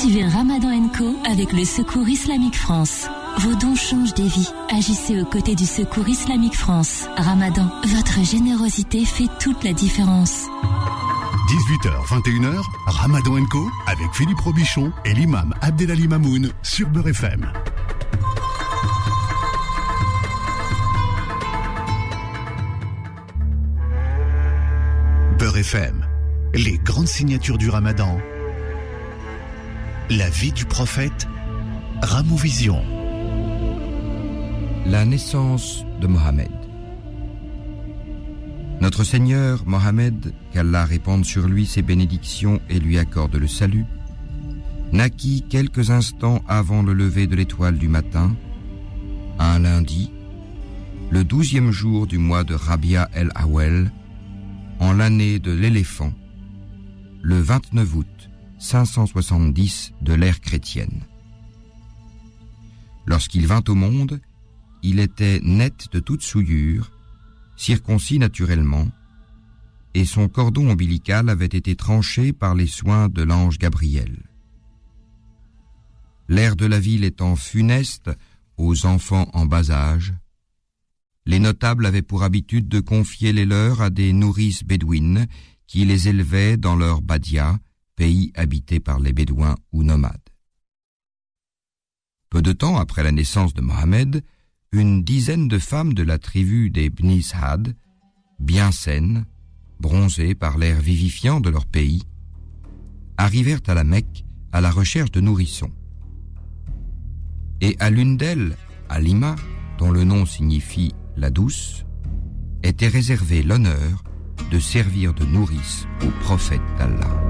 Suivez Ramadan Co avec le Secours Islamique France. Vos dons changent des vies. Agissez aux côtés du Secours Islamique France. Ramadan, votre générosité fait toute la différence. 18h, 21h, Ramadan Co avec Philippe Robichon et l'imam Abdelali Mamoun sur Beurre FM. Beurre FM, les grandes signatures du Ramadan. La vie du prophète, Vision. La naissance de Mohammed. Notre Seigneur Mohammed, qu'Allah répande sur lui ses bénédictions et lui accorde le salut, naquit quelques instants avant le lever de l'étoile du matin, un lundi, le douzième jour du mois de Rabia el-Awel, en l'année de l'éléphant, le 29 août 570 de l'ère chrétienne. Lorsqu'il vint au monde, il était net de toute souillure, circoncis naturellement, et son cordon ombilical avait été tranché par les soins de l'ange Gabriel. L'air de la ville étant funeste aux enfants en bas âge, les notables avaient pour habitude de confier les leurs à des nourrices bédouines qui les élevaient dans leur badia, pays habité par les bédouins ou nomades. Peu de temps après la naissance de Mohammed, une dizaine de femmes de la tribu des Bnishad, bien saines, bronzées par l'air vivifiant de leur pays, arrivèrent à la Mecque à la recherche de nourrissons. Et à l'une d'elles, Alima, dont le nom signifie la douce, était réservé l'honneur de servir de nourrice au prophète d'Allah.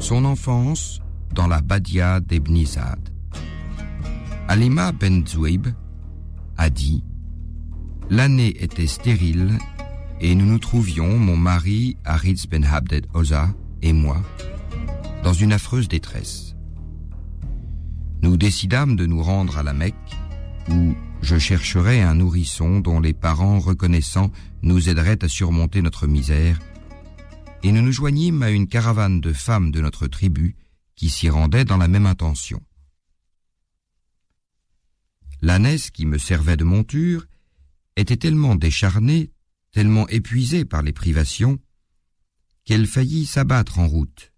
Son enfance dans la Badia d'Ebn Alima ben Zouib a dit L'année était stérile et nous nous trouvions, mon mari, Aritz ben Habded Oza et moi, dans une affreuse détresse. Nous décidâmes de nous rendre à la Mecque, où je chercherais un nourrisson dont les parents reconnaissants nous aideraient à surmonter notre misère, et nous nous joignîmes à une caravane de femmes de notre tribu qui s'y rendaient dans la même intention. L'ânesse qui me servait de monture était tellement décharnée, tellement épuisée par les privations, qu'elle faillit s'abattre en route.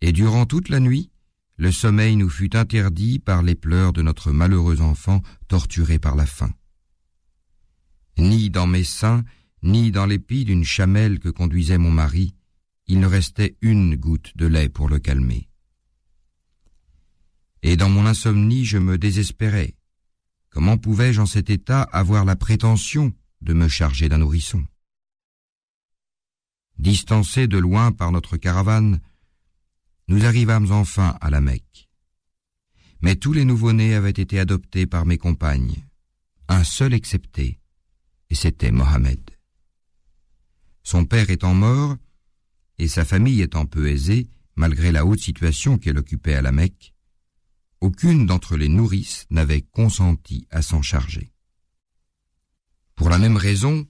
Et durant toute la nuit, le sommeil nous fut interdit par les pleurs de notre malheureux enfant torturé par la faim. Ni dans mes seins, ni dans l'épi d'une chamelle que conduisait mon mari, il ne restait une goutte de lait pour le calmer. Et dans mon insomnie, je me désespérais. Comment pouvais-je en cet état avoir la prétention de me charger d'un nourrisson? Distancés de loin par notre caravane, nous arrivâmes enfin à la Mecque. Mais tous les nouveau-nés avaient été adoptés par mes compagnes, un seul excepté, et c'était Mohammed. Son père étant mort, et sa famille étant peu aisée, malgré la haute situation qu'elle occupait à la Mecque, aucune d'entre les nourrices n'avait consenti à s'en charger. Pour la même raison,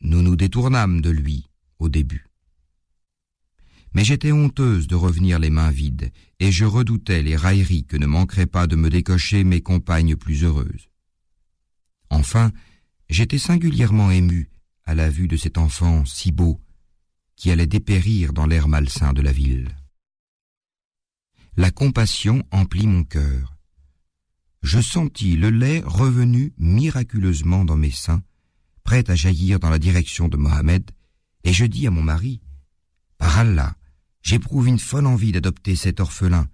nous nous détournâmes de lui au début mais j'étais honteuse de revenir les mains vides, et je redoutais les railleries que ne manqueraient pas de me décocher mes compagnes plus heureuses. Enfin, j'étais singulièrement ému à la vue de cet enfant si beau, qui allait dépérir dans l'air malsain de la ville. La compassion emplit mon cœur. Je sentis le lait revenu miraculeusement dans mes seins, prêt à jaillir dans la direction de Mohammed, et je dis à mon mari, Par Allah, j'éprouve une folle envie d'adopter cet orphelin,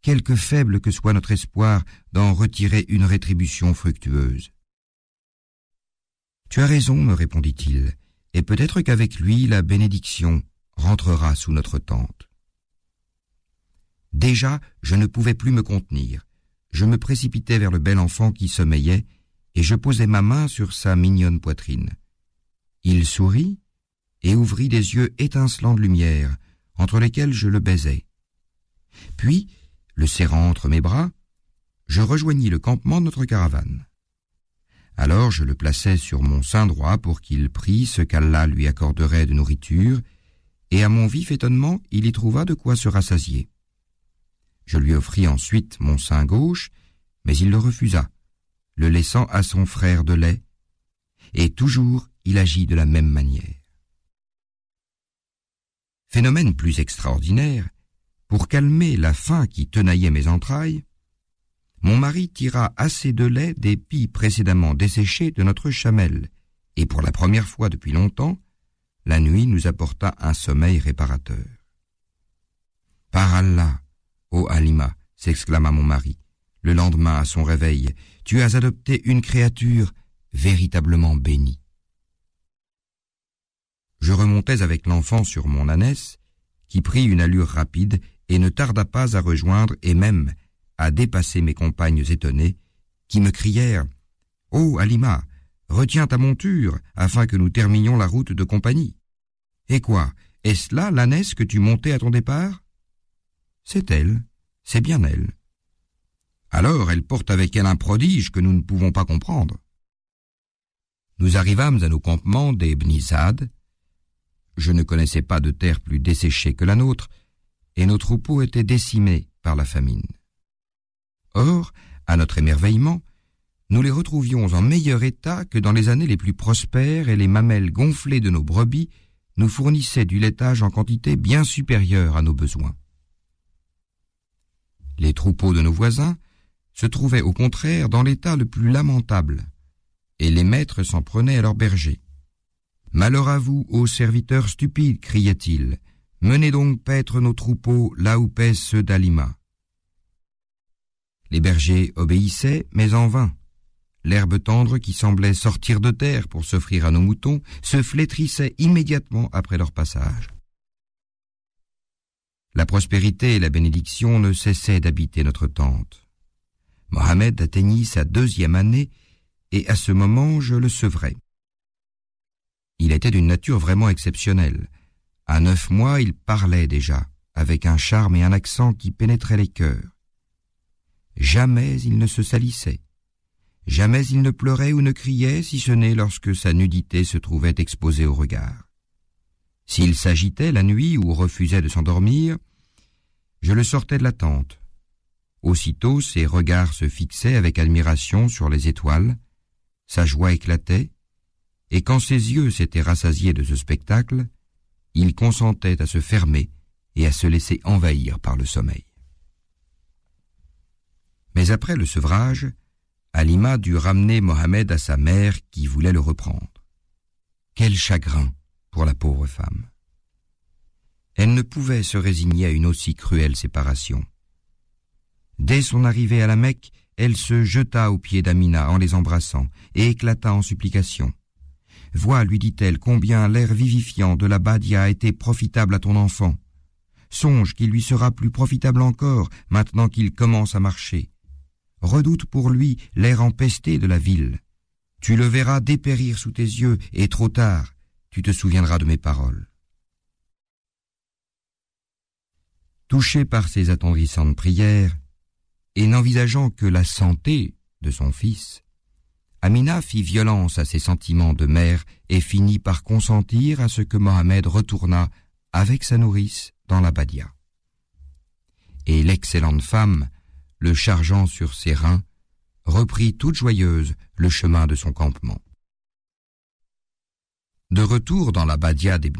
quelque faible que soit notre espoir d'en retirer une rétribution fructueuse. Tu as raison, me répondit-il, et peut-être qu'avec lui la bénédiction rentrera sous notre tente. Déjà, je ne pouvais plus me contenir. Je me précipitai vers le bel enfant qui sommeillait, et je posai ma main sur sa mignonne poitrine. Il sourit et ouvrit des yeux étincelants de lumière, entre lesquels je le baisais. Puis, le serrant entre mes bras, je rejoignis le campement de notre caravane. Alors je le plaçai sur mon sein droit pour qu'il prît ce qu'Allah lui accorderait de nourriture, et à mon vif étonnement, il y trouva de quoi se rassasier. Je lui offris ensuite mon sein gauche, mais il le refusa, le laissant à son frère de lait, et toujours il agit de la même manière. Phénomène plus extraordinaire, pour calmer la faim qui tenaillait mes entrailles, mon mari tira assez de lait des pies précédemment desséchées de notre chamelle, et pour la première fois depuis longtemps, la nuit nous apporta un sommeil réparateur. Par Allah, ô Halima, s'exclama mon mari, le lendemain à son réveil, tu as adopté une créature véritablement bénie. Je remontais avec l'enfant sur mon ânesse, qui prit une allure rapide et ne tarda pas à rejoindre et même à dépasser mes compagnes étonnées, qui me crièrent Oh, Alima, retiens ta monture, afin que nous terminions la route de compagnie. Et quoi, est-ce là l'ânesse que tu montais à ton départ? C'est elle, c'est bien elle. Alors elle porte avec elle un prodige que nous ne pouvons pas comprendre. Nous arrivâmes à nos campements des Bnisad. Je ne connaissais pas de terre plus desséchée que la nôtre, et nos troupeaux étaient décimés par la famine. Or, à notre émerveillement, nous les retrouvions en meilleur état que dans les années les plus prospères et les mamelles gonflées de nos brebis nous fournissaient du laitage en quantité bien supérieure à nos besoins. Les troupeaux de nos voisins se trouvaient au contraire dans l'état le plus lamentable, et les maîtres s'en prenaient à leurs bergers. Malheur à vous, ô serviteurs stupides, criait-il, menez donc paître nos troupeaux là où pèsent ceux d'Alima. Les bergers obéissaient, mais en vain. L'herbe tendre qui semblait sortir de terre pour s'offrir à nos moutons se flétrissait immédiatement après leur passage. La prospérité et la bénédiction ne cessaient d'habiter notre tente. Mohamed atteignit sa deuxième année et à ce moment je le sevrai. Il était d'une nature vraiment exceptionnelle. À neuf mois, il parlait déjà, avec un charme et un accent qui pénétraient les cœurs. Jamais il ne se salissait. Jamais il ne pleurait ou ne criait, si ce n'est lorsque sa nudité se trouvait exposée au regard. S'il s'agitait la nuit ou refusait de s'endormir, je le sortais de la tente. Aussitôt ses regards se fixaient avec admiration sur les étoiles, sa joie éclatait, et quand ses yeux s'étaient rassasiés de ce spectacle, il consentait à se fermer et à se laisser envahir par le sommeil. Mais après le sevrage, Alima dut ramener Mohamed à sa mère qui voulait le reprendre. Quel chagrin pour la pauvre femme. Elle ne pouvait se résigner à une aussi cruelle séparation. Dès son arrivée à la Mecque, elle se jeta aux pieds d'Amina en les embrassant et éclata en supplication. Vois, lui dit-elle, combien l'air vivifiant de la Badia a été profitable à ton enfant. Songe qu'il lui sera plus profitable encore maintenant qu'il commence à marcher redoute pour lui l'air empesté de la ville. Tu le verras dépérir sous tes yeux, et trop tard, tu te souviendras de mes paroles. Touché par ces attendrissantes prières, et n'envisageant que la santé de son fils, Amina fit violence à ses sentiments de mère et finit par consentir à ce que Mohamed retournât avec sa nourrice dans la Badia. Et l'excellente femme, le chargeant sur ses reins, reprit toute joyeuse le chemin de son campement. De retour dans la Badia des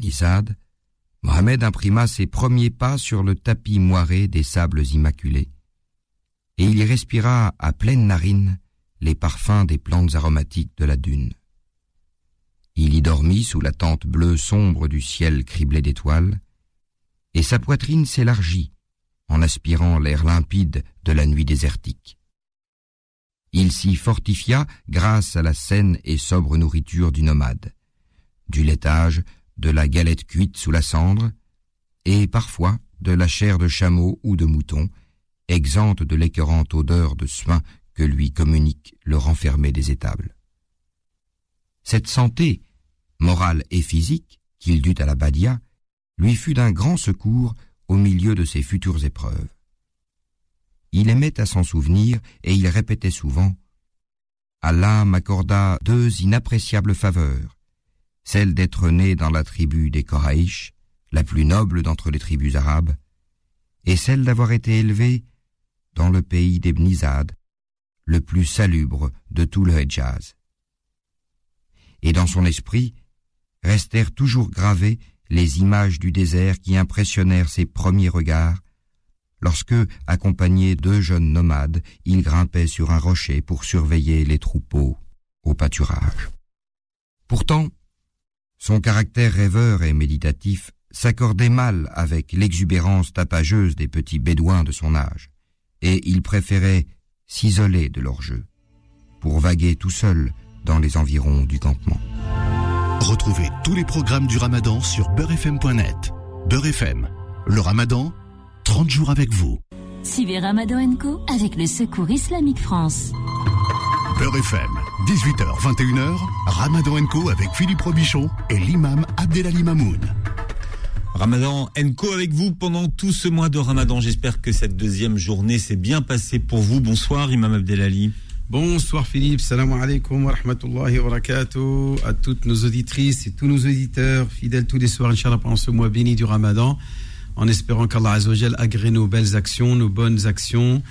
Mohamed imprima ses premiers pas sur le tapis moiré des sables immaculés, et il y respira à pleine narine les parfums des plantes aromatiques de la dune. Il y dormit sous la tente bleue sombre du ciel criblé d'étoiles, et sa poitrine s'élargit en aspirant l'air limpide de la nuit désertique. Il s'y fortifia grâce à la saine et sobre nourriture du nomade, du laitage, de la galette cuite sous la cendre, et parfois de la chair de chameau ou de mouton, exempte de l'écœurante odeur de soin que lui communique le renfermé des étables. Cette santé, morale et physique, qu'il dut à la Badia, lui fut d'un grand secours au milieu de ses futures épreuves. Il aimait à s'en souvenir et il répétait souvent Allah m'accorda deux inappréciables faveurs, celle d'être né dans la tribu des Koraïch, la plus noble d'entre les tribus arabes, est celle d'avoir été élevé dans le pays des Bnizad, le plus salubre de tout le Hejaz. Et dans son esprit restèrent toujours gravées les images du désert qui impressionnèrent ses premiers regards lorsque, accompagné deux jeunes nomades, il grimpait sur un rocher pour surveiller les troupeaux au pâturage. Pourtant, son caractère rêveur et méditatif s'accordait mal avec l'exubérance tapageuse des petits bédouins de son âge, et il préférait s'isoler de leur jeu, pour vaguer tout seul dans les environs du campement. Retrouvez tous les programmes du Ramadan sur beurrefm.net. Beurre FM, le Ramadan, 30 jours avec vous. Suivez Ramadan Co avec le Secours Islamique France. Beurre FM, 18h, 21h, Ramadan Co avec Philippe Robichon et l'imam Abdelali Mamoun. Ramadan Enco avec vous pendant tout ce mois de Ramadan. J'espère que cette deuxième journée s'est bien passée pour vous. Bonsoir Imam Abdelali. Bonsoir Philippe, salam alaikum wa rahmatullahi wa barakatuh à toutes nos auditrices et tous nos auditeurs fidèles tous les soirs, Inch'Allah, pendant ce mois béni du Ramadan, en espérant qu'Allah Azzawajal agrée nos belles actions, nos bonnes actions,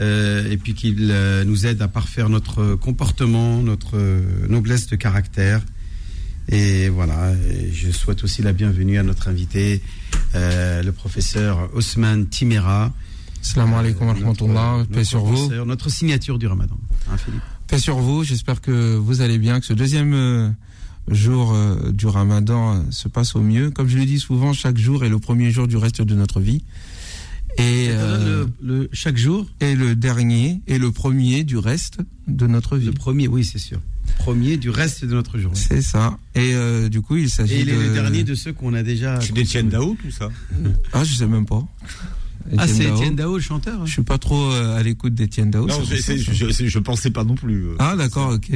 euh, et puis qu'il euh, nous aide à parfaire notre comportement, notre euh, noblesse de caractère. Et voilà, je souhaite aussi la bienvenue à notre invité, le professeur Osman Timera. Salam alaikum wa rahmatullah, paix sur vous. professeur, Notre signature du Ramadan, hein. Paix sur vous, j'espère que vous allez bien, que ce deuxième euh, jour euh, du ramadan euh, se passe au mieux. Comme je le dis souvent, chaque jour est le premier jour du reste de notre vie. Et, euh, le, le- chaque jour, et le dernier est le premier du reste de notre vie. le premier, oui, c'est sûr. Premier du reste de notre journée. C'est ça. Et euh, du coup, il s'agit Et il de... est le dernier de ceux qu'on a déjà. C'est d'Etienne Dao tout ça? Ah, je sais même pas. Ah, c'est. Étienne Dao, le chanteur. hein Je suis pas trop euh, à l'écoute d'Étienne Dao. Non, je, c'est- je pensais pas non plus. euh. Ah, d'accord, ok.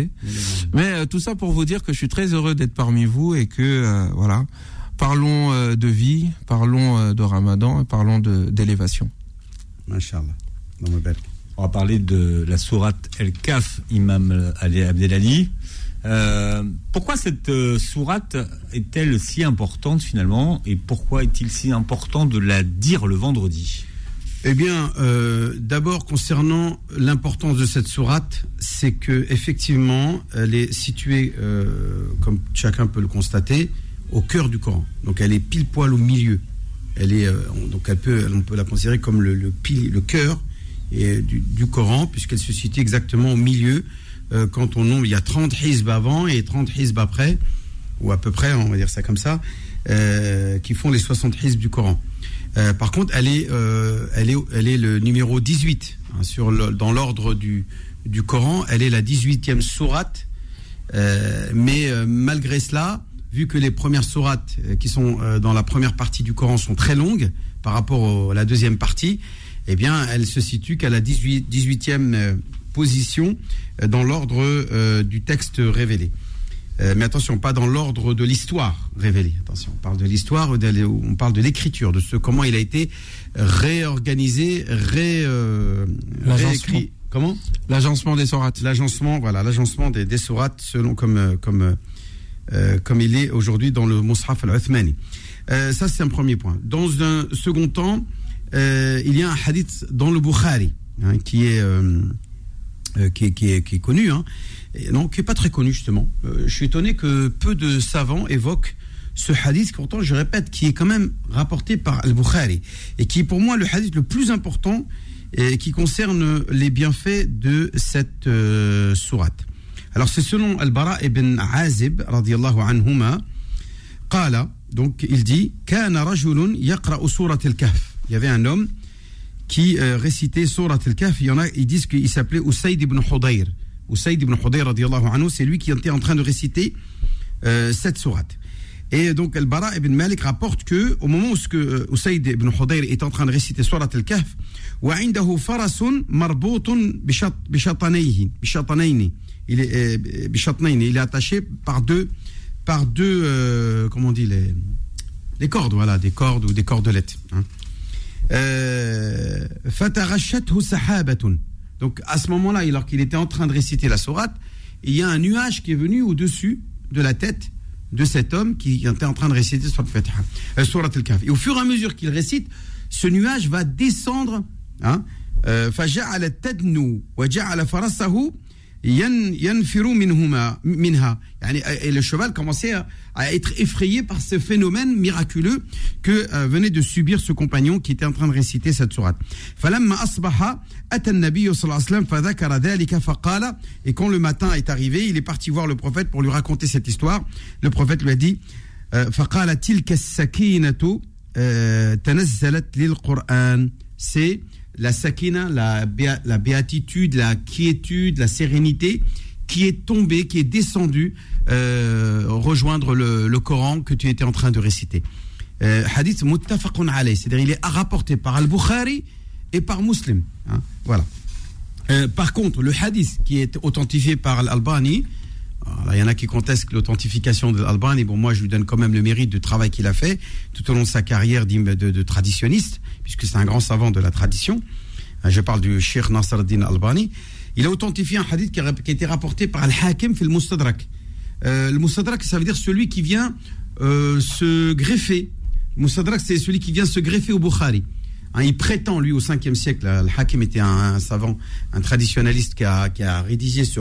Mais euh, tout ça pour vous dire que je suis très heureux d'être parmi vous et que euh, voilà, parlons euh, de vie, parlons euh, de Ramadan, et parlons de d'élévation. Ma belle. On va parler de la sourate El Kaf, Imam Ali Abdelali. Euh, pourquoi cette euh, sourate est-elle si importante finalement et pourquoi est-il si important de la dire le vendredi? Eh bien, euh, d'abord concernant l'importance de cette sourate, c'est que effectivement, elle est située, euh, comme chacun peut le constater, au cœur du Coran. Donc, elle est pile poil au milieu. Elle est, on- donc, elle peut, on peut la considérer comme le, le, pilier- le cœur du Coran, puisqu'elle se situe exactement au milieu. Euh, quand on nombre, il y a 30 hizb avant et 30 hizb après, ou à peu près, on va dire ça comme ça, euh, qui font les 60 hizb du Coran. Euh, par contre, elle est, elle est, elle est le numéro 18 hein, sur dans l'ordre du, du Coran. Elle est la 18e sourate. Mais malgré cela, vu que les premières sourates qui sont dans la première partie du Coran sont très longues par rapport à la deuxième partie, eh bien, elle se situe qu'à la 18, 18e euh, position euh, dans l'ordre euh, du texte révélé. Euh, mais attention, pas dans l'ordre de l'histoire révélée. Attention, on parle de l'histoire, on parle de l'écriture, de ce comment il a été réorganisé, ré, réécrit. Comment? L'agencement des sourates. L'agencement, voilà, l'agencement des, des sourates selon comme comme euh, comme il est aujourd'hui dans le Mus'haf al-Uthmani. Euh, ça c'est un premier point. Dans un second temps, euh, il y a un hadith dans le Bukhari hein, qui est euh, qui, est, qui, est, qui, est, connu, hein, qui n'est pas très connu justement. Euh, je suis étonné que peu de savants évoquent ce hadith, pourtant je répète, qui est quand même rapporté par Al-Bukhari, et qui est pour moi le hadith le plus important et qui concerne les bienfaits de cette euh, sourate. Alors c'est selon Al-Bara ibn Azib, radiallahu anhuma, qala, donc il dit, al-kahf. Il y avait un homme qui euh, récitait Surat al-Kahf. Il y en a, ils disent qu'il s'appelait Usaid ibn Hudayr. Usaid ibn Hudayr, radiallahu anhu, c'est lui qui était en train de réciter euh, cette sourate. Et donc, Al-Bara ibn Malik rapporte que, au moment où ce que euh, Usaid ibn Hudayr est en train de réciter Surat al-Kahf, وعنده فرس مربوط بشط بشطنيه بشطنين il est euh, بشطنين il est attaché par deux par deux euh, comment on dit les des cordes voilà des cordes ou des cordelettes hein. Euh, فَتَغَشَّتْهُ سَحَابَةٌ. Donc à ce moment-là, alors qu'il était en train de réciter la sourate, il y a un nuage qui est venu au-dessus de la tête de cet homme qui était en train de réciter Surat al-Fatiha, euh, Surat al-Kahf. Et au fur et à mesure qu'il récite, ce nuage va descendre. Hein, euh, فجعل تدنو وجعل فرسه ين- ينفر منهما- منها. يعني, Et le cheval commençait à, à être effrayé par ce phénomène miraculeux que euh, venait de subir ce compagnon qui était en train de réciter cette sourate. Et quand le matin est arrivé, il est parti voir le prophète pour lui raconter cette histoire. Le prophète lui a dit euh, euh, C'est la sakina, la, la béatitude, la quiétude, la sérénité qui est tombée, qui est descendue euh, rejoindre le, le Coran que tu étais en train de réciter. Euh, hadith muttafaqun alayh, c'est-à-dire il est rapporté par Al-Bukhari et par Muslim. hein, voilà. Euh, par contre, le hadith qui est authentifié par Al-Albani, alors, il y en a qui contestent l'authentification de Al-Albani. Bon, moi, je lui donne quand même le mérite du travail qu'il a fait tout au long de sa carrière d'im- de, de traditionniste, puisque c'est un grand savant de la tradition. Euh, Je parle du Sheikh Nasr al-Din Albani. Il a authentifié un hadith qui a, été rapporté par Al-Hakim fil Mustadrak. Euh, le Mustadrak, ça veut dire celui qui vient euh, se greffer. Le Mustadrak, c'est celui qui vient se greffer au Bukhari. Hein, il prétend, lui, au 5e siècle, Al-Hakim était un, savant, un traditionnaliste qui a, rédigé ce,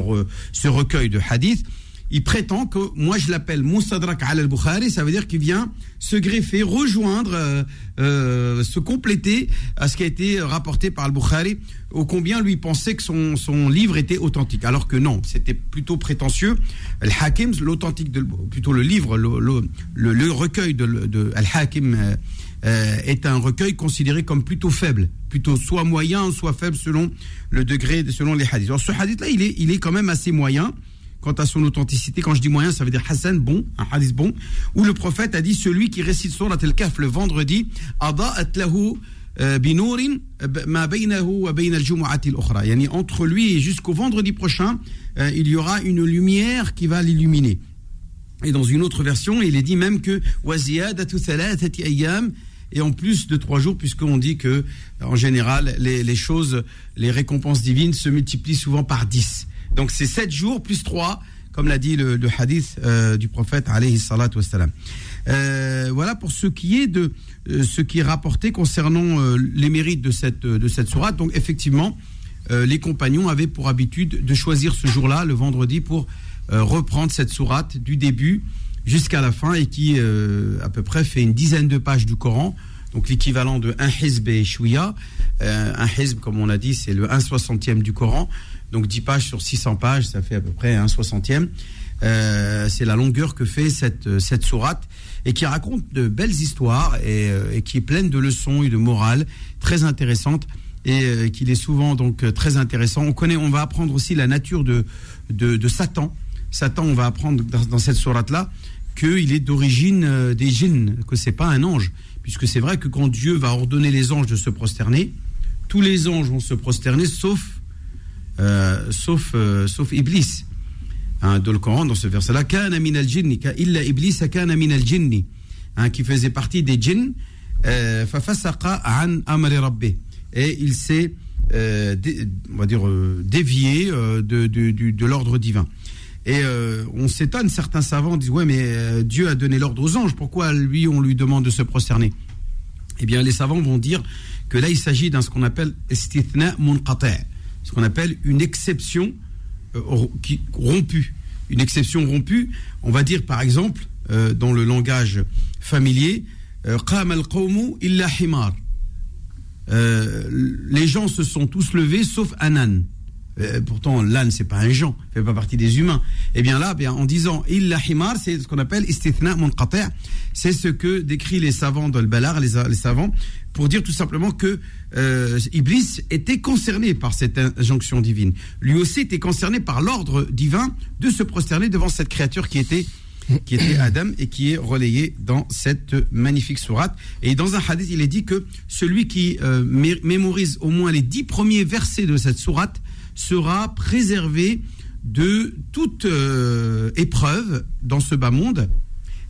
ce recueil de hadiths. Il prétend que, moi je l'appelle Mustadrak al-Bukhari, ça veut dire qu'il vient se greffer, rejoindre, euh, euh, se compléter à ce qui a été rapporté par al-Bukhari, au combien lui pensait que son, son livre était authentique. Alors que non, c'était plutôt prétentieux. Al-Hakim, l'authentique, de, plutôt le livre, le, le, recueil de, Al-Hakim euh, euh, est un recueil considéré comme plutôt faible, plutôt soit moyen, soit faible selon le degré, selon les hadiths. Alors ce hadith-là, il est, il est quand même assez moyen quant à son authenticité. Quand je dis moyen, ça veut dire Hassan, bon, un hadith bon, où le prophète a dit celui qui récite Surat al-Kahf le vendredi, Ada'at lahu euh, binourin ma baynahu wa bayna. Yani, entre lui et jusqu'au vendredi prochain, euh, il y aura une lumière qui va l'illuminer. Et dans une autre version, il est dit même que et en plus de trois jours, puisqu'on dit que en général les choses, les récompenses divines se multiplient souvent par dix. Donc c'est sept jours plus trois, comme l'a dit le, hadith euh, du prophète alayhi. Euh, voilà pour ce qui est de euh, ce qui est rapporté concernant les mérites de cette de cette sourate. Donc effectivement, les compagnons avaient pour habitude de choisir ce jour-là, le vendredi, pour reprendre cette sourate du début jusqu'à la fin et qui à peu près fait une dizaine de pages du Coran, donc l'équivalent de un hizb et un hizb, comme on a dit, c'est le 1 soixantième du Coran, donc 10 pages sur 600 pages, ça fait à peu près un soixantième. Euh, c'est la longueur que fait cette, cette sourate et qui raconte de belles histoires et, euh, et qui est pleine de leçons et de morale très intéressantes et euh, qu'il est souvent donc euh, très intéressant. On connaît, on va apprendre aussi la nature de, de, Satan. Satan, on va apprendre dans, cette sourate là qu'il est d'origine euh, des djinns, que c'est pas un ange, puisque c'est vrai que quand Dieu va ordonner les anges de se prosterner, tous les anges vont se prosterner sauf euh, sauf euh, sauf Iblis. Hein, dans le Coran, dans ce verset-là, kana min al illa Iblis kana min al jinni, hein, qui faisait partie des djinns, euh, an amri. Et il s'est, on va dire, dévié de, de, l'ordre divin. Et on s'étonne, certains savants disent, ouais, mais Dieu a donné l'ordre aux anges, pourquoi lui, on lui demande de se prosterner? Eh bien, les savants vont dire que là, il s'agit d'un ce qu'on appelle istithna munqati', ce qu'on appelle une exception euh, rompue. Une exception rompue, on va dire par exemple, euh, dans le langage familier, euh, illa les gens se sont tous levés sauf un âne. Pourtant, l'âne, c'est pas un gens, fait pas partie des humains. Et bien là, en disant himar, c'est ce qu'on appelle istithna munqati'. C'est ce que décrit les savants de les, les savants, pour dire tout simplement que euh, Iblis était concerné par cette injonction divine. Lui aussi était concerné par l'ordre divin de se prosterner devant cette créature qui était qui était Adam et qui est relayé dans cette magnifique sourate. Et dans un hadith, il est dit que celui qui euh, mé- mémorise au moins les dix premiers versets de cette sourate sera préservé de toute euh, épreuve dans ce bas monde,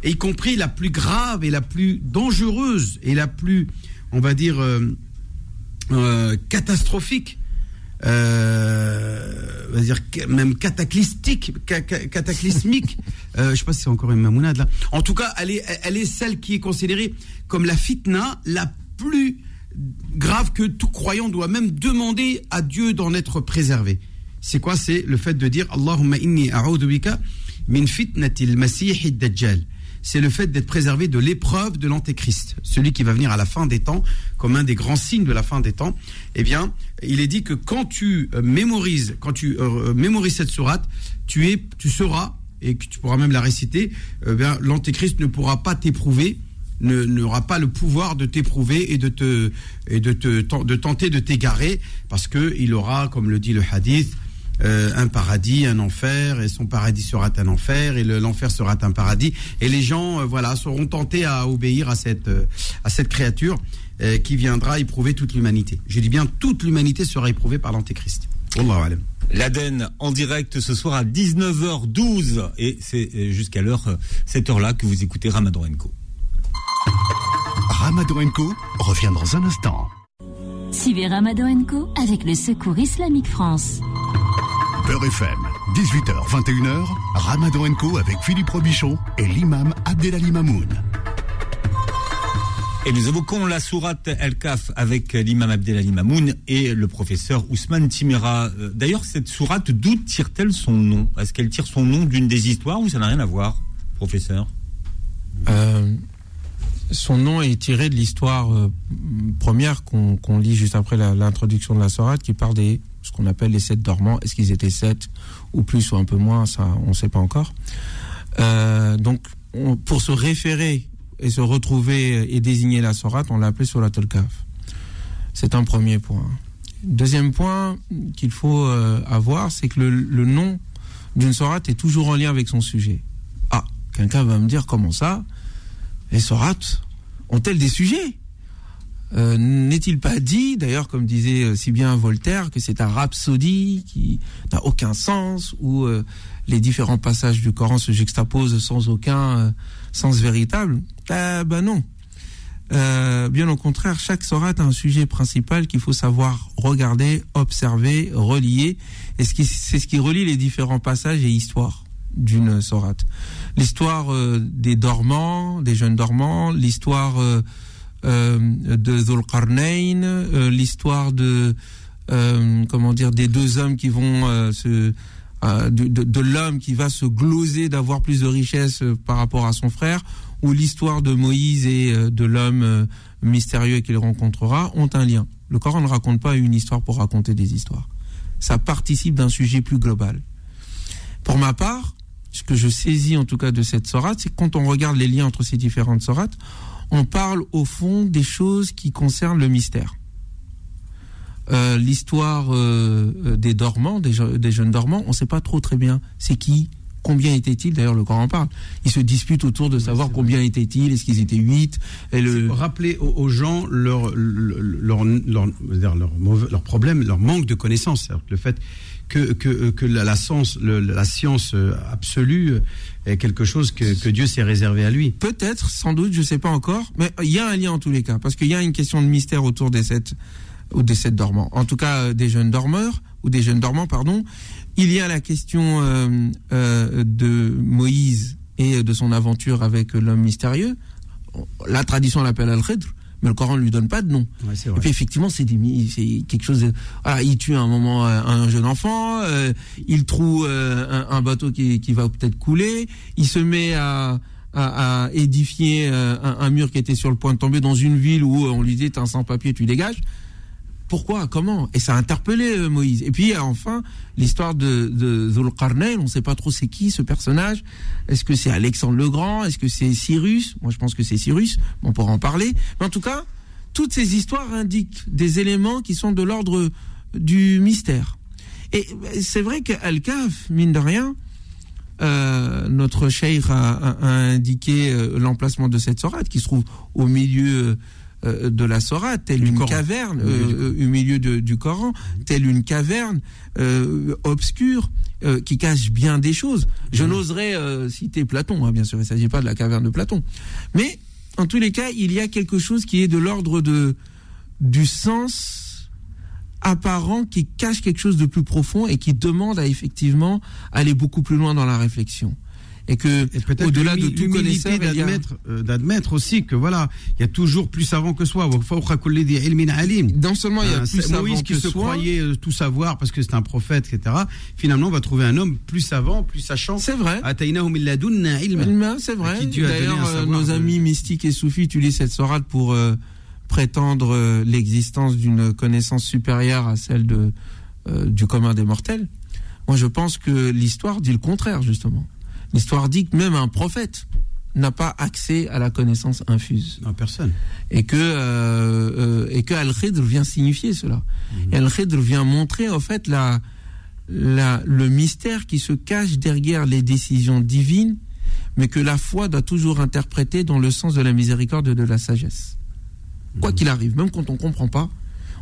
y compris la plus grave et la plus dangereuse et la plus, on va dire, euh, euh, catastrophique. euh, on va dire même cataclysmique, cataclysmique. euh, je sais pas si c'est encore une mamounade là. En tout cas, elle est, elle est celle qui est considérée comme la fitna la plus grave que tout croyant doit même demander à Dieu d'en être préservé. C'est quoi? C'est le fait de dire Allahumma inni a'udhu bika min fitnatil masih dajjal c'est le fait d'être préservé de l'épreuve de l'antéchrist, celui qui va venir à la fin des temps, comme un des grands signes de la fin des temps. Eh bien, il est dit que quand tu euh, mémorises, quand tu euh, mémorises cette sourate, tu es, tu seras et tu pourras même la réciter. Eh bien, l'antéchrist ne pourra pas t'éprouver n'aura pas le pouvoir de t'éprouver et de te et de te de tenter de t'égarer parce que il aura comme le dit le hadith euh, un paradis, un enfer, et son paradis sera un enfer, et l'enfer sera un paradis, et les gens, euh, voilà, seront tentés à obéir à cette euh, à cette créature qui viendra éprouver toute l'humanité. Je dis bien toute l'humanité sera éprouvée par l'antéchrist. L'Aden en direct ce soir à 19h12 et c'est jusqu'à l'heure cette heure-là que vous écoutez Ramadan Co. Ramadan Co revient dans un instant. Suivez Ramadan Co avec le Secours Islamique France. Beurre FM, 18h, 21h, Ramadan Co avec Philippe Robichon et l'imam Abdelali Mamoun. Et nous évoquons la sourate El-Kaf avec l'imam Abdelali Mamoun et le professeur Ousmane Timera. Euh, d'ailleurs, cette sourate, d'où tire-t-elle son nom? Est-ce qu'elle tire son nom d'une des histoires ou ça n'a rien à voir, professeur? Euh, Son nom est tiré de l'histoire euh, première qu'on lit juste après l'introduction de la sourate qui parle des ce qu'on appelle les sept dormants. Est-ce qu'ils étaient sept ou plus ou un peu moins? Ça, on ne sait pas encore. Euh, donc, pour se référer et se retrouver et désigner la sourate, on l'a appelé Surat al-Kaf. C'est un premier point. Deuxième point qu'il faut euh, avoir, c'est que le, nom d'une sourate est toujours en lien avec son sujet. Ah, quelqu'un va me dire comment ça? Les sourates ont-elles des sujets? Euh, n'est-il pas dit, d'ailleurs, comme disait euh, si bien Voltaire, que c'est un rhapsodie qui n'a aucun sens, où euh, les différents passages du Coran se juxtaposent sans aucun sens véritable? Eh ben non. bien au contraire, chaque sourate a un sujet principal qu'il faut savoir regarder, observer, relier. Et c'est ce qui relie les différents passages et histoires d'une sourate. L'histoire des dormants, des jeunes dormants, l'histoire euh, de Zulqarnain, euh, l'histoire de euh, comment dire des deux hommes qui vont se de, l'homme qui va se gloser d'avoir plus de richesses par rapport à son frère, ou l'histoire de Moïse et de l'homme mystérieux qu'il rencontrera ont un lien. Le Coran ne raconte pas une histoire pour raconter des histoires. Ça participe d'un sujet plus global. Pour ma part, ce que je saisis en tout cas de cette sorate, c'est que quand on regarde les liens entre ces différentes sorates, on parle au fond des choses qui concernent le mystère. Euh, l'histoire euh, euh, des dormants, des, jeunes dormants, on ne sait pas trop très bien c'est qui, combien étaient-ils D'ailleurs, le Coran en parle. Ils se disputent autour de savoir combien étaient-ils, est-ce qu'ils étaient huit et le... Rappeler aux, gens leur, leur, leur, leur, problème, leur manque de connaissances. Le fait que, que, que la, science, science absolue est quelque chose que, Dieu s'est réservé à lui. Peut-être, sans doute, je ne sais pas encore, mais il y a un lien en tous les cas, parce qu'il y a une question de mystère autour des sept, ou des sept dormants. En tout cas, euh, des jeunes dormeurs, ou des jeunes dormants, pardon. Il y a la question euh, euh, de Moïse et de son aventure avec l'homme mystérieux. La tradition l'appelle Al-Khidr mais le Coran ne lui donne pas de nom. et puis effectivement, c'est quelque chose. De, il tue à un moment euh, un jeune enfant, euh, il trouve euh, un, bateau qui, va peut-être couler, il se met à, édifier un, mur qui était sur le point de tomber dans une ville où on lui dit t'es un sans-papier, tu dégages. Pourquoi Comment? Et ça a interpellé Moïse. Et puis enfin, l'histoire de, de on ne sait pas trop c'est qui ce personnage. Est-ce que c'est Alexandre le Grand? Est-ce que c'est Cyrus? Moi je pense que c'est Cyrus, on pourra en parler. Mais en tout cas, toutes ces histoires indiquent des éléments qui sont de l'ordre du mystère. Et c'est vrai qu'Al-Kaf, mine de rien, euh, notre cheikh a, indiqué euh, l'emplacement de cette sorate qui se trouve au milieu euh, de la Sorat, telle une caverne au milieu, euh, du Coran, telle une caverne euh, obscure qui cache bien des choses. Je n'oserais citer Platon, hein, bien sûr, il ne s'agit pas de la caverne de Platon. Mais en tous les cas, il y a quelque chose qui est de l'ordre de du sens apparent qui cache quelque chose de plus profond et qui demande à effectivement aller beaucoup plus loin dans la réflexion. Et que au-delà de tout connaisseur, d'admettre, euh, d'admettre aussi que voilà, il y a toujours plus savant que soi. Non seulement il y a plus savant Moïse qui se croyait euh, tout savoir parce que c'est un prophète, etc. Finalement, on va trouver un homme plus savant, plus sachant. C'est vrai. C'est vrai. D'ailleurs, euh, nos amis mystiques et soufis utilisent cette sourate pour prétendre l'existence d'une connaissance supérieure à celle de du commun des mortels. Moi, je pense que l'histoire dit le contraire, justement. L'histoire dit que même un prophète n'a pas accès à la connaissance infuse. Non, personne. Et que, euh, euh, et que Al-Khidr vient signifier cela. Mhm. Et Al-Khidr vient montrer, en fait, la, la, le mystère qui se cache derrière les décisions divines, mais que la foi doit toujours interpréter dans le sens de la miséricorde et de la sagesse. Quoi mhm. qu'il arrive, même quand on ne comprend pas,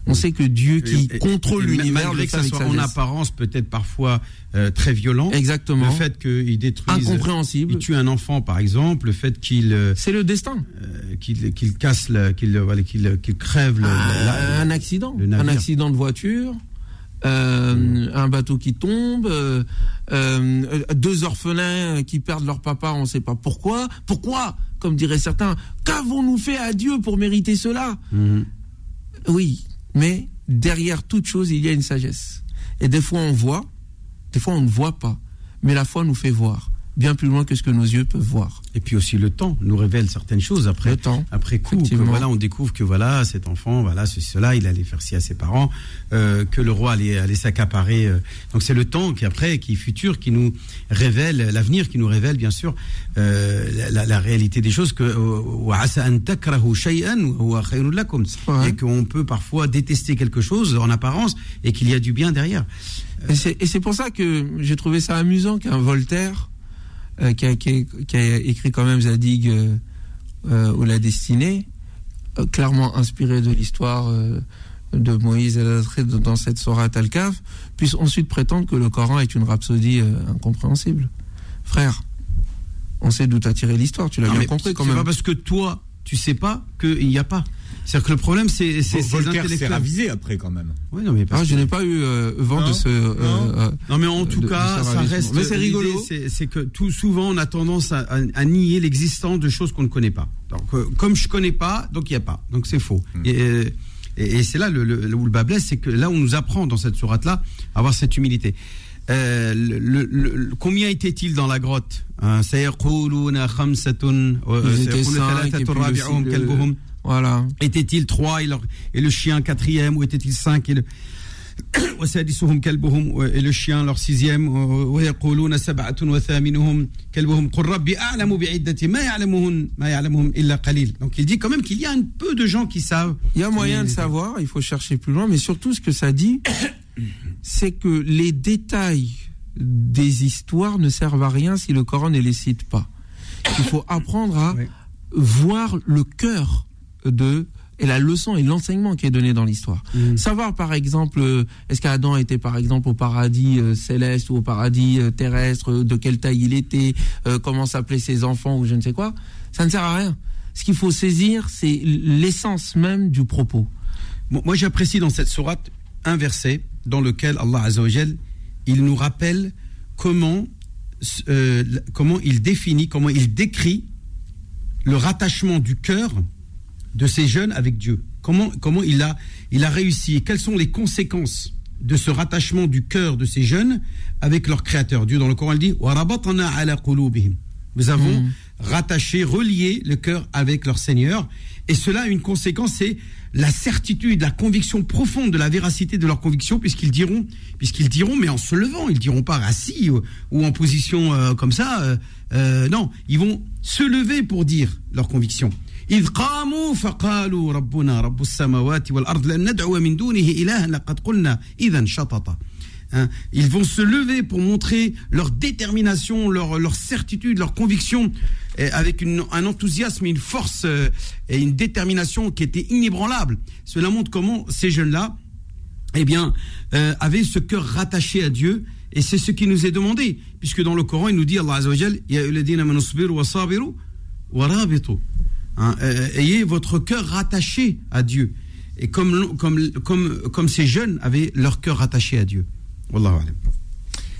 on sait que Dieu qui contrôle l'univers, malgré que ça soit en apparence peut-être parfois euh, très violent. Exactement. Le fait qu'il détruise, incompréhensible, il tue un enfant par exemple, le fait qu'il, euh, c'est le destin, euh, qu'il casse, qu'il voilà, qu'il qu'il crève le, ah, un accident, un accident de voiture. Un bateau qui tombe, deux orphelins qui perdent leur papa, on ne sait pas pourquoi. Pourquoi Comme diraient certains, qu'avons-nous fait à Dieu pour mériter cela? Mhm. Oui, mais derrière toute chose, il y a une sagesse. Et des fois, on voit, des fois, on ne voit pas. Mais la foi nous fait voir bien plus loin que ce que nos yeux peuvent voir. Et puis aussi le temps nous révèle certaines choses après le temps, après coup que voilà on découvre que voilà cet enfant voilà ceci cela il allait faire ci à ses parents euh, que le roi allait, allait s'accaparer euh. donc c'est le temps qui après qui est futur qui nous révèle l'avenir qui nous révèle bien sûr euh, la, la, réalité des choses que et qu'on peut parfois détester quelque chose en apparence et qu'il y a du bien derrière. Et c'est pour ça que j'ai trouvé ça amusant qu'un Voltaire euh, qui, a, qui, a, écrit quand même Zadig euh, euh, ou La Destinée, clairement inspiré de l'histoire de Moïse et dans cette sourate Al-Kaf, puisse ensuite prétendre que le Coran est une rhapsodie incompréhensible. Frère, on sait d'où t'as tiré l'histoire, tu l'as bien compris quand même. C'est pas parce que toi, tu sais pas qu'il n'y a pas. C'est-à-dire que le problème, c'est c'est Voltaire s'est ravisé après quand même. Oui, non, mais ah, je n'ai pas eu euh, vent de ce. Euh, euh, non. mais en tout cas, ça reste. Mais c'est rigolo. C'est que tout souvent, on a tendance à, à, nier l'existence de choses qu'on ne connaît pas. Donc, comme je connais pas, donc il y a pas. Donc c'est faux. Hmm. Et, et, c'est là le, le, où le bas blesse, c'est que là on nous apprend dans cette sourate là à avoir cette humilité. Euh, le, le, combien était-il dans la grotte hein, voilà. Était-il trois et, et, le chien quatrième ou était-il cinq et le et le chien leur sixième donc il dit quand même qu'il y a un peu de gens qui savent. Il y a moyen de savoir il faut chercher plus loin mais surtout ce que ça dit c'est que les détails des histoires ne servent à rien si le Coran ne les cite pas. Il faut apprendre à voir le cœur de et la leçon et l'enseignement qui est donné dans l'histoire. Mm. Savoir par exemple, euh, est-ce qu'Adam était par exemple au paradis euh, céleste ou au paradis euh, terrestre, de quelle taille il était, comment s'appelaient ses enfants ou je ne sais quoi, ça ne sert à rien. Ce qu'il faut saisir, c'est l'essence même du propos. moi j'apprécie dans cette sourate un verset dans lequel Allah Azzawajal, il nous rappelle comment, comment il définit, comment il décrit le rattachement du cœur de ces jeunes avec Dieu Comment, comment il, a, il a réussi Quelles sont les conséquences de ce rattachement du cœur de ces jeunes avec leur Créateur Dieu, dans le Coran, il dit Nous avons hmm. rattaché, relié le cœur avec leur Seigneur. Et cela a une conséquence, c'est la certitude, la conviction profonde de la véracité de leur conviction, puisqu'ils diront, puisqu'ils diront, mais en se levant, ils diront pas assis ou, en position euh, comme ça. Euh, euh, non, ils vont se lever pour dire leur conviction. إذ قاموا فقالوا ربنا رب السماوات والأرض لن ندعو من دونه إلها لقد قلنا إذا شططا Hein, ils vont se lever pour montrer leur détermination, leur, leur certitude, leur conviction, avec une, un enthousiasme, une force euh, et une détermination qui était inébranlable. Cela montre comment ces jeunes-là, eh bien, euh, avaient ce cœur rattaché à Dieu. Et c'est ce qui nous est demandé, puisque dans le Coran, il nous dit, Allah Azzawajal, Ya Hein, euh, ayez votre cœur rattaché à Dieu. et comme, comme, comme, comme ces jeunes avaient leur cœur attaché à Dieu. Wallahu.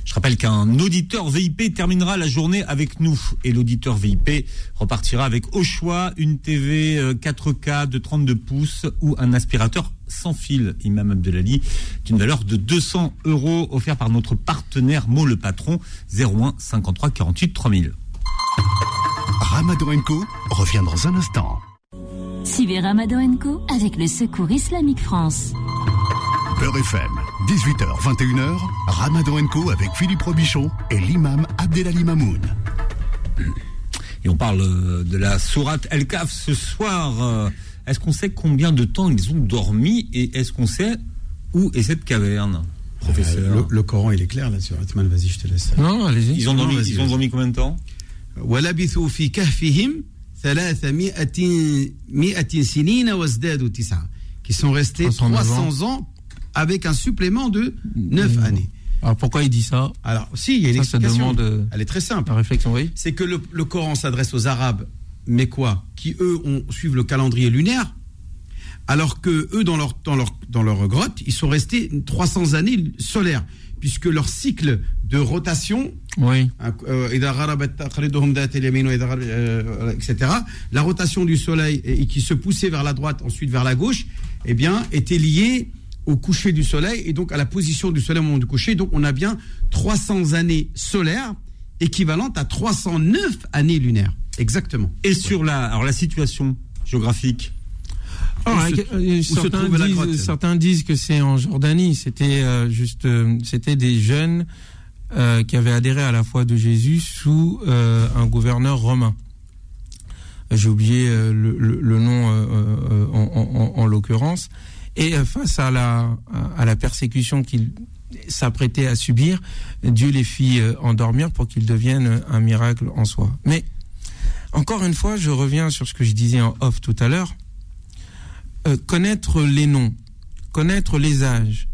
Je rappelle qu'un auditeur VIP terminera la journée avec nous. Et l'auditeur VIP repartira avec au choix une TV 4K de 32 pouces ou un aspirateur sans fil, Imam Abdelali, d'une valeur de 200 euros offert par notre partenaire Mo le Patron, 01 53 48 3000. Ramadan Co revient dans un instant. Suivez Ramadan Co avec le Secours Islamique France. Beurre FM, 18h, 21h, Ramadan Co avec Philippe Robichon et l'imam Abdelali Mamoun. Et on parle euh, de la sourate El Kaf ce soir. Euh, Est-ce qu'on sait combien de temps ils ont dormi et est-ce qu'on sait où est cette caverne, professeur Euh, le, le Coran, il est clair là-dessus. Atman, vas-y, je te laisse. Non, allez-y. Ils ont dormi, Non, ils ont dormi combien de temps? ولبثوا في كهفهم 300 مئة سنين وازدادوا تسعة qui sont restés 309 300 ans avec un supplément de 9 Mmh. années. Alors pourquoi il dit ça Alors, si, il y a une Ça, ça explication. demande, euh, Elle est très simple. La réflexion, oui. C'est que le, le Coran s'adresse aux Arabes, mais quoi Qui, eux, ont, suivent le calendrier lunaire, alors que eux, dans leur, dans, leur, dans leur grotte, ils sont restés 300 années solaires, puisque leur cycle de rotation, euh, euh, etc., la rotation du soleil qui se poussait vers la droite, ensuite vers la gauche, eh bien, était liée au coucher du soleil et donc à la position du soleil au moment du coucher. Donc on a bien 300 années solaires équivalentes à 309 années lunaires. Exactement. Et sur la, la situation géographique se- euh, certains, disent, grotte certains disent que c'est en Jordanie. C'était euh, juste, euh, c'était des jeunes euh, qui avaient adhéré à la foi de Jésus sous euh, un gouverneur romain. J'ai oublié le, le- le nom euh, euh, en, en- en- en l'occurrence. Et euh, face à la, à la persécution qu'ils s'apprêtaient à subir, Dieu les fit endormir pour qu'ils deviennent un miracle en soi. Mais encore une fois, je reviens sur ce que je disais en off tout à l'heure. Euh, connaître les noms, connaître les âges,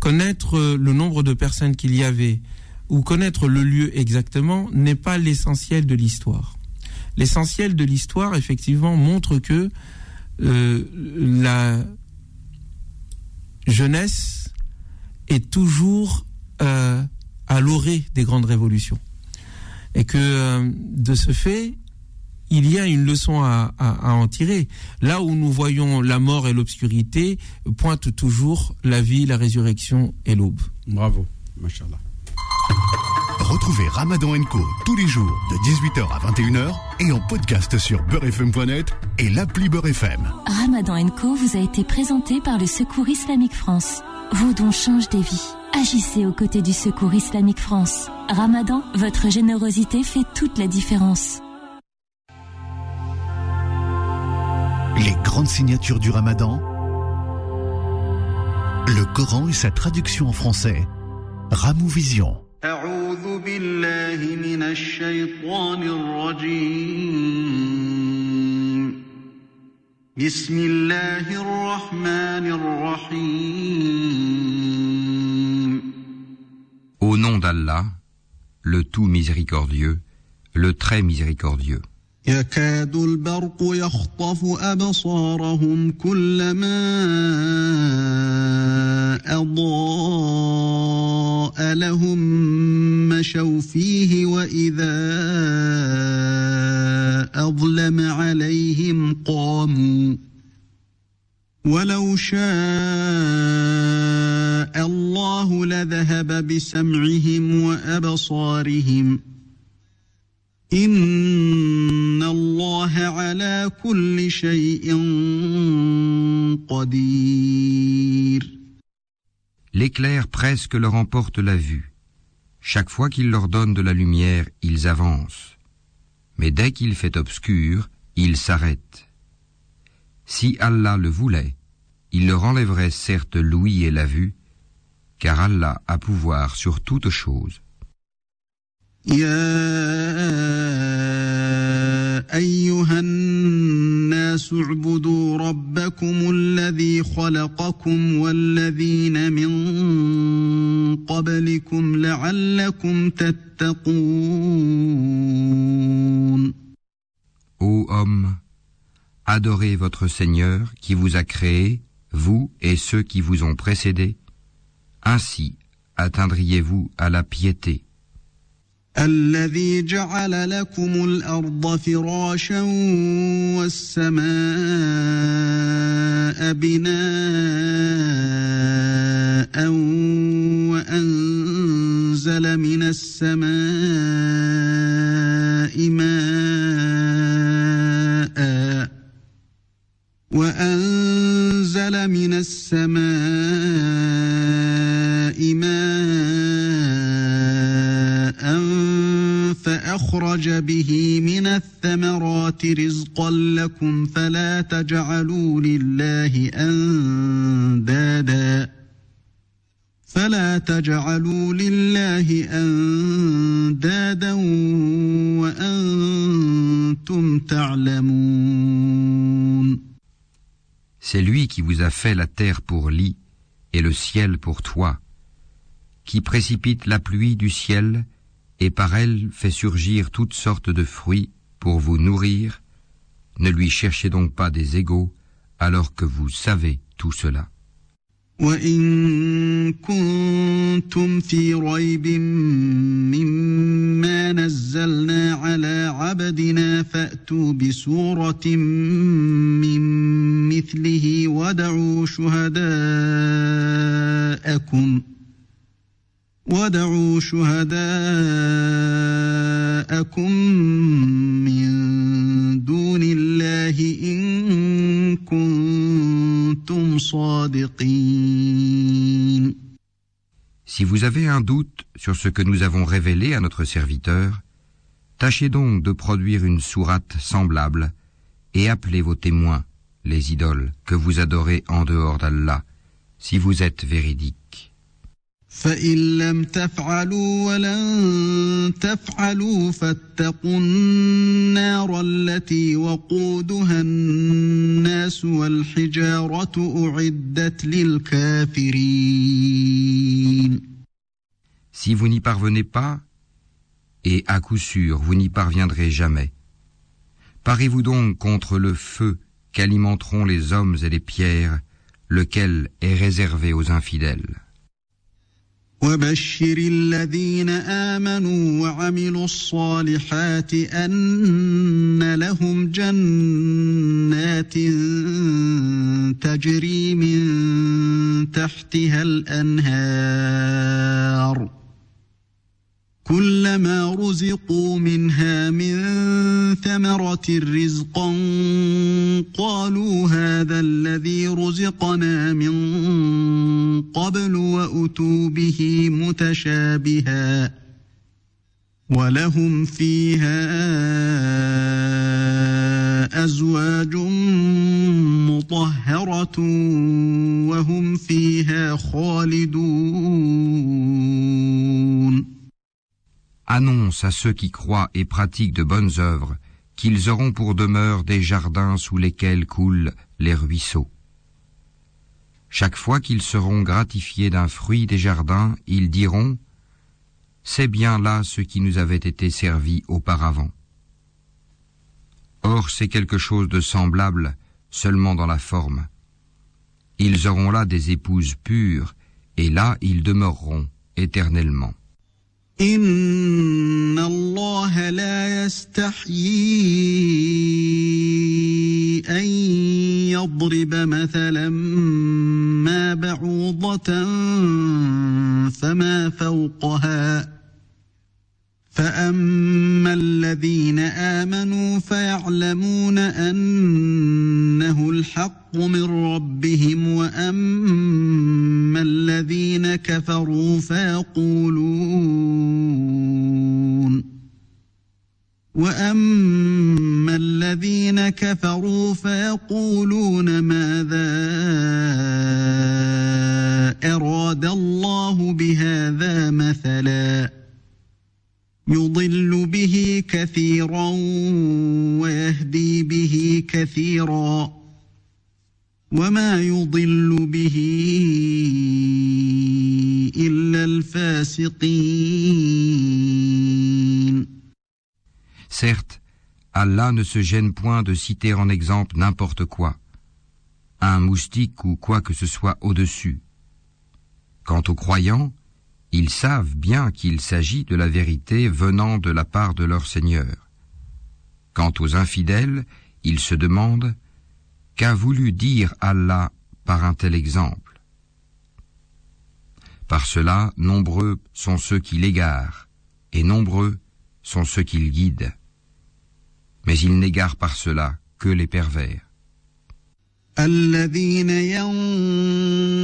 connaître euh, le nombre de personnes qu'il y avait, ou connaître le lieu exactement, n'est pas l'essentiel de l'histoire. L'essentiel de l'histoire, effectivement, montre que euh, la jeunesse est toujours à l'orée des grandes révolutions. Et que de ce fait, il y a une leçon à, à- à en tirer. Là où nous voyons la mort et l'obscurité, pointe toujours la vie, la résurrection et l'aube. Bravo. Mashallah. Retrouvez Ramadan Co tous les jours de 18h à 21h et en podcast sur beurrefm.net et l'appli Beurre FM. Ramadan Co vous a été présenté par le Secours Islamique France. Vos dons changent des vies. Agissez aux côtés du Secours Islamique France. Ramadan, votre générosité fait toute la différence. Les grandes signatures du Ramadan. Le Coran et sa traduction en français. Ramou Vision. أعوذ بالله من الشيطان الرجيم بسم الله الرحمن الرحيم Au nom d'Allah, le tout miséricordieux, le très miséricordieux. يكاد البرق يخطف أبصارهم كلما أضاء لهم مشوا فيه وإذا أظلم عليهم قاموا. ولو شاء الله لذهب بسمعهم وأبصارهم. L'éclair presque leur emporte la vue. Chaque fois qu'il leur donne de la lumière, ils avancent. Mais dès qu'il fait obscur, ils s'arrêtent. Si Allah le voulait, il leur enlèverait certes l'ouïe et la vue, car Allah a pouvoir sur toute chose. يا أيها الناس اعبدوا ربكم الذي خلقكم والذين من قبلكم لعلكم تتقون Ô homme, adorez votre Seigneur qui vous a créé, vous et ceux qui vous ont précédés, ainsi atteindriez-vous à la piété. الذي جعل لكم الأرض فراشا والسماء بناء وأنزل من السماء ماء وأنزل من السماء فأخرج به من الثمرات رزقا لكم فلا تجعلوا لله أندادا فلا تجعلوا لله أندادا وأنتم تعلمون C'est lui qui vous a fait la terre pour lit et le ciel pour toit, qui précipite la pluie du ciel par elle fait surgir toutes sortes de fruits pour vous nourrir. Ne lui cherchez donc pas des égaux alors que vous savez tout cela. وإن كنتم في ريب مما نزلنا على عبدنا فأتوا بسورة من مثله ودعوا شهداءكم ودعوا شهداءكم من دون الله إن كنتم صادقين Si vous avez un doute sur ce que nous avons révélé à notre serviteur, tâchez donc de produire une sourate semblable et appelez vos témoins, les idoles que vous adorez en dehors d'Allah, si vous êtes véridiques. فإن لم تفعلوا ولن تفعلوا فاتقوا النار التي وقودها الناس والحجارة أعدت للكافرين Si vous n'y parvenez pas, et à coup sûr vous n'y parviendrez jamais, parez-vous donc contre le feu qu'alimenteront les hommes et les pierres, lequel est réservé aux infidèles. وبشر الذين آمنوا وعملوا الصالحات أن لهم جنات تجري من تحتها الأنهار. كلما رزقوا منها من ثمرة رزقا قالوا هذا الذي رزقنا من قبل وأتوا به متشابها ولهم فيها أزواج مطهرة وهم فيها خالدون Annonce à ceux qui croient et pratiquent de bonnes œuvres qu'ils auront pour demeure des jardins sous lesquels coulent les ruisseaux. Chaque fois qu'ils seront gratifiés d'un fruit des jardins, ils diront C'est bien là ce qui nous avait été servi auparavant. Or c'est quelque chose de semblable seulement dans la forme. Ils auront là des épouses pures, et là ils demeureront éternellement. إن الله لا يستحيي أن يضرب مثلا ما بعوضة فما فوقها فأما الذين آمنوا فيعلمون أنه الحق من ربهم وأما الذين كفروا فيقولون وأما الذين كفروا فيقولون ماذا أراد الله بهذا مثلاً يضل به كثيرا ويهدي به كثيرا وما يضل به إلا الفاسقين Certes, Allah ne se gêne point de citer en exemple n'importe quoi. un moustique ou quoi que ce soit au-dessus. Quant aux croyants, ils savent bien qu'il s'agit de la vérité venant de la part de leur Seigneur. Quant aux infidèles, ils se demandent qu'a voulu dire Allah par un tel exemple? Par cela, nombreux sont ceux qui l'égarent, et nombreux sont ceux qui le guident. Mais ils n'égarent par cela que les pervers. الذين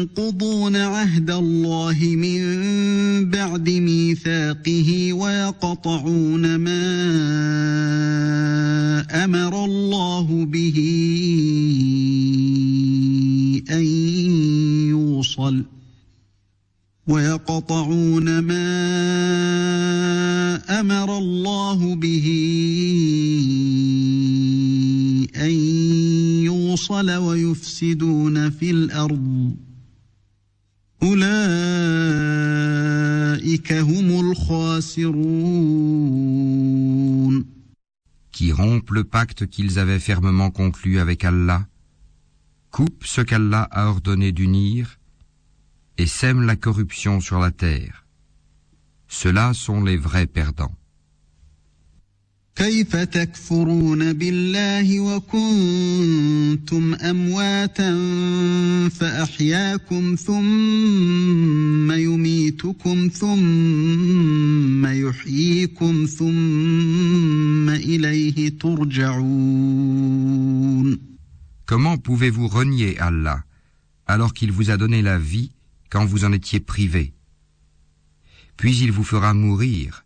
ينقضون عهد الله من بعد ميثاقه ويقطعون ما أمر الله به أن يوصل ويقطعون ما أمر الله به أن يوصل ويفسدون في الارض اولئك هم الخاسرون qui rompent le pacte qu'ils avaient fermement conclu avec Allah, coupent ce qu'Allah a ordonné d'unir et sèment la corruption sur la terre. Ceux-là sont les vrais perdants. كيف تكفرون بالله وكنتم امواتا فاحياكم ثم يميتكم ثم يحييكم ثم اليه ترجعون Comment pouvez-vous renier Allah alors qu'il vous a donné la vie quand vous en étiez privé Puis il vous fera mourir,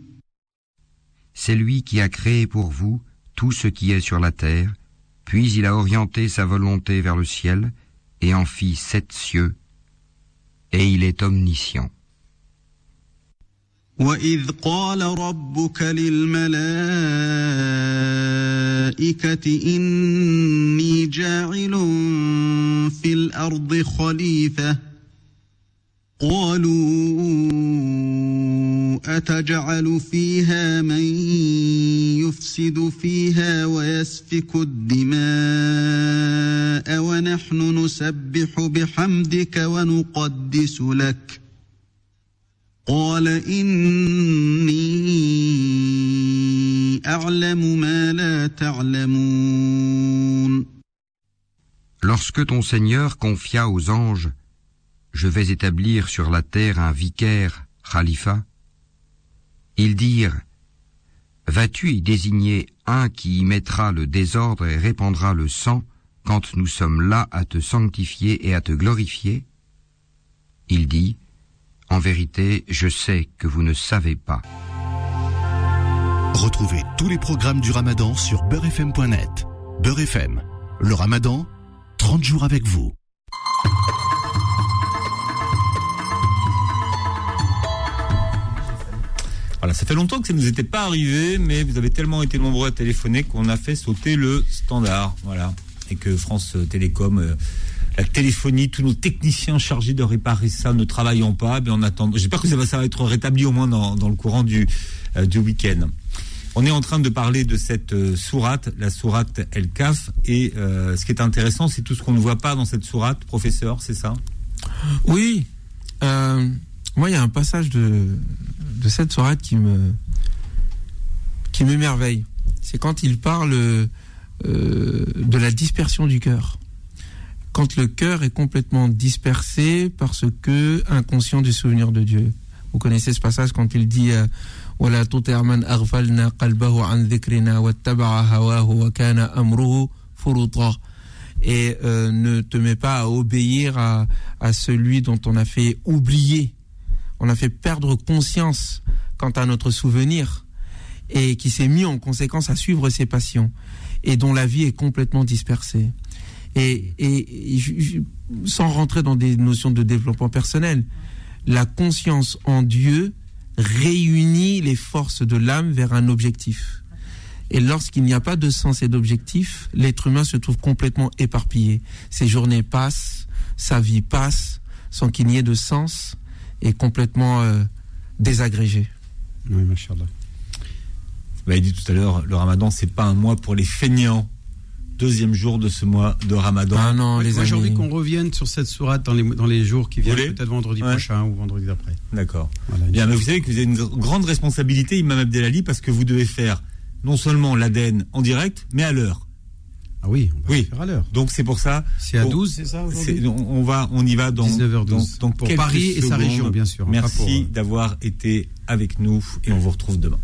C'est lui qui a créé pour vous tout ce qui est sur la terre, puis il a orienté sa volonté vers le ciel et en fit sept cieux, et il est omniscient. وإذ قال ربك للملائكة إني جاعل في الأرض خليفة قالوا أتجعل فيها من يفسد فيها ويسفك الدماء ونحن نسبح بحمدك ونقدس لك قال إني أعلم ما لا تعلمون Lorsque ton Seigneur confia aux anges Je vais établir sur la terre un vicaire, Khalifa, ils dirent Vas-tu y désigner un qui y mettra le désordre et répandra le sang quand nous sommes là à te sanctifier et à te glorifier? Il dit En vérité, je sais que vous ne savez pas. Retrouvez tous les programmes du Ramadan sur beurrefm.net. Beurre FM, le Ramadan, 30 jours avec vous. Voilà, ça fait longtemps que ça ne nous était pas arrivé, mais vous avez tellement été nombreux à téléphoner qu'on a fait sauter le standard. Voilà. Et que France Télécom, euh, la téléphonie, tous nos techniciens chargés de réparer ça ne travaillant pas, mais on attend. J'espère que ça va, ça être rétabli au moins dans, le courant du, euh, du week-end. On est en train de parler de cette euh, sourate, la sourate El Kaf, et euh, ce qui est intéressant, c'est tout ce qu'on ne voit pas dans cette sourate, professeur, c'est ça? Oui. Moi, il y a un passage de, de cette sourate qui me qui m'émerveille. C'est quand il parle euh, de la dispersion du cœur. Quand le cœur est complètement dispersé parce que inconscient du souvenir de Dieu. Vous connaissez ce passage quand il dit euh, ولا تطع من أغفلنا قلبه عن ذكرنا واتبع هواه وكان أمره فرطا et euh, ne te mets pas à obéir à, à celui dont on a fait oublier, on a fait perdre conscience quant à notre souvenir et qui s'est mis en conséquence à suivre ses passions et dont la vie est complètement dispersée. Et, sans rentrer dans des notions de développement personnel, la conscience en Dieu réunit les forces de l'âme vers un objectif. Et lorsqu'il n'y a pas de sens et d'objectif, l'être humain se trouve complètement éparpillé. Ses journées passent, sa vie passe, sans qu'il n'y ait de sens, et complètement euh, désagrégé. Oui, machallah. Vous avez dit tout à l'heure, le ramadan, c'est pas un mois pour les feignants. Deuxième jour de ce mois de ramadan. Ah non, les Moi, j'ai envie qu'on revienne sur cette sourate dans les, dans les jours qui viennent, peut-être vendredi Ouais. prochain ou vendredi d'après. D'accord. Voilà, Bien, mais vous savez que vous avez une grande responsabilité, Imam Abdelali, parce que vous devez faire non seulement l'ADN en direct, mais à l'heure. Ah oui, on va Oui. faire à l'heure. Donc c'est pour ça. C'est à Bon, 12, c'est ça on va, on y va dans 19h12. dans- dans Pour Paris et sa région, bien sûr, Merci euh, d'avoir été avec nous et on vous retrouve demain.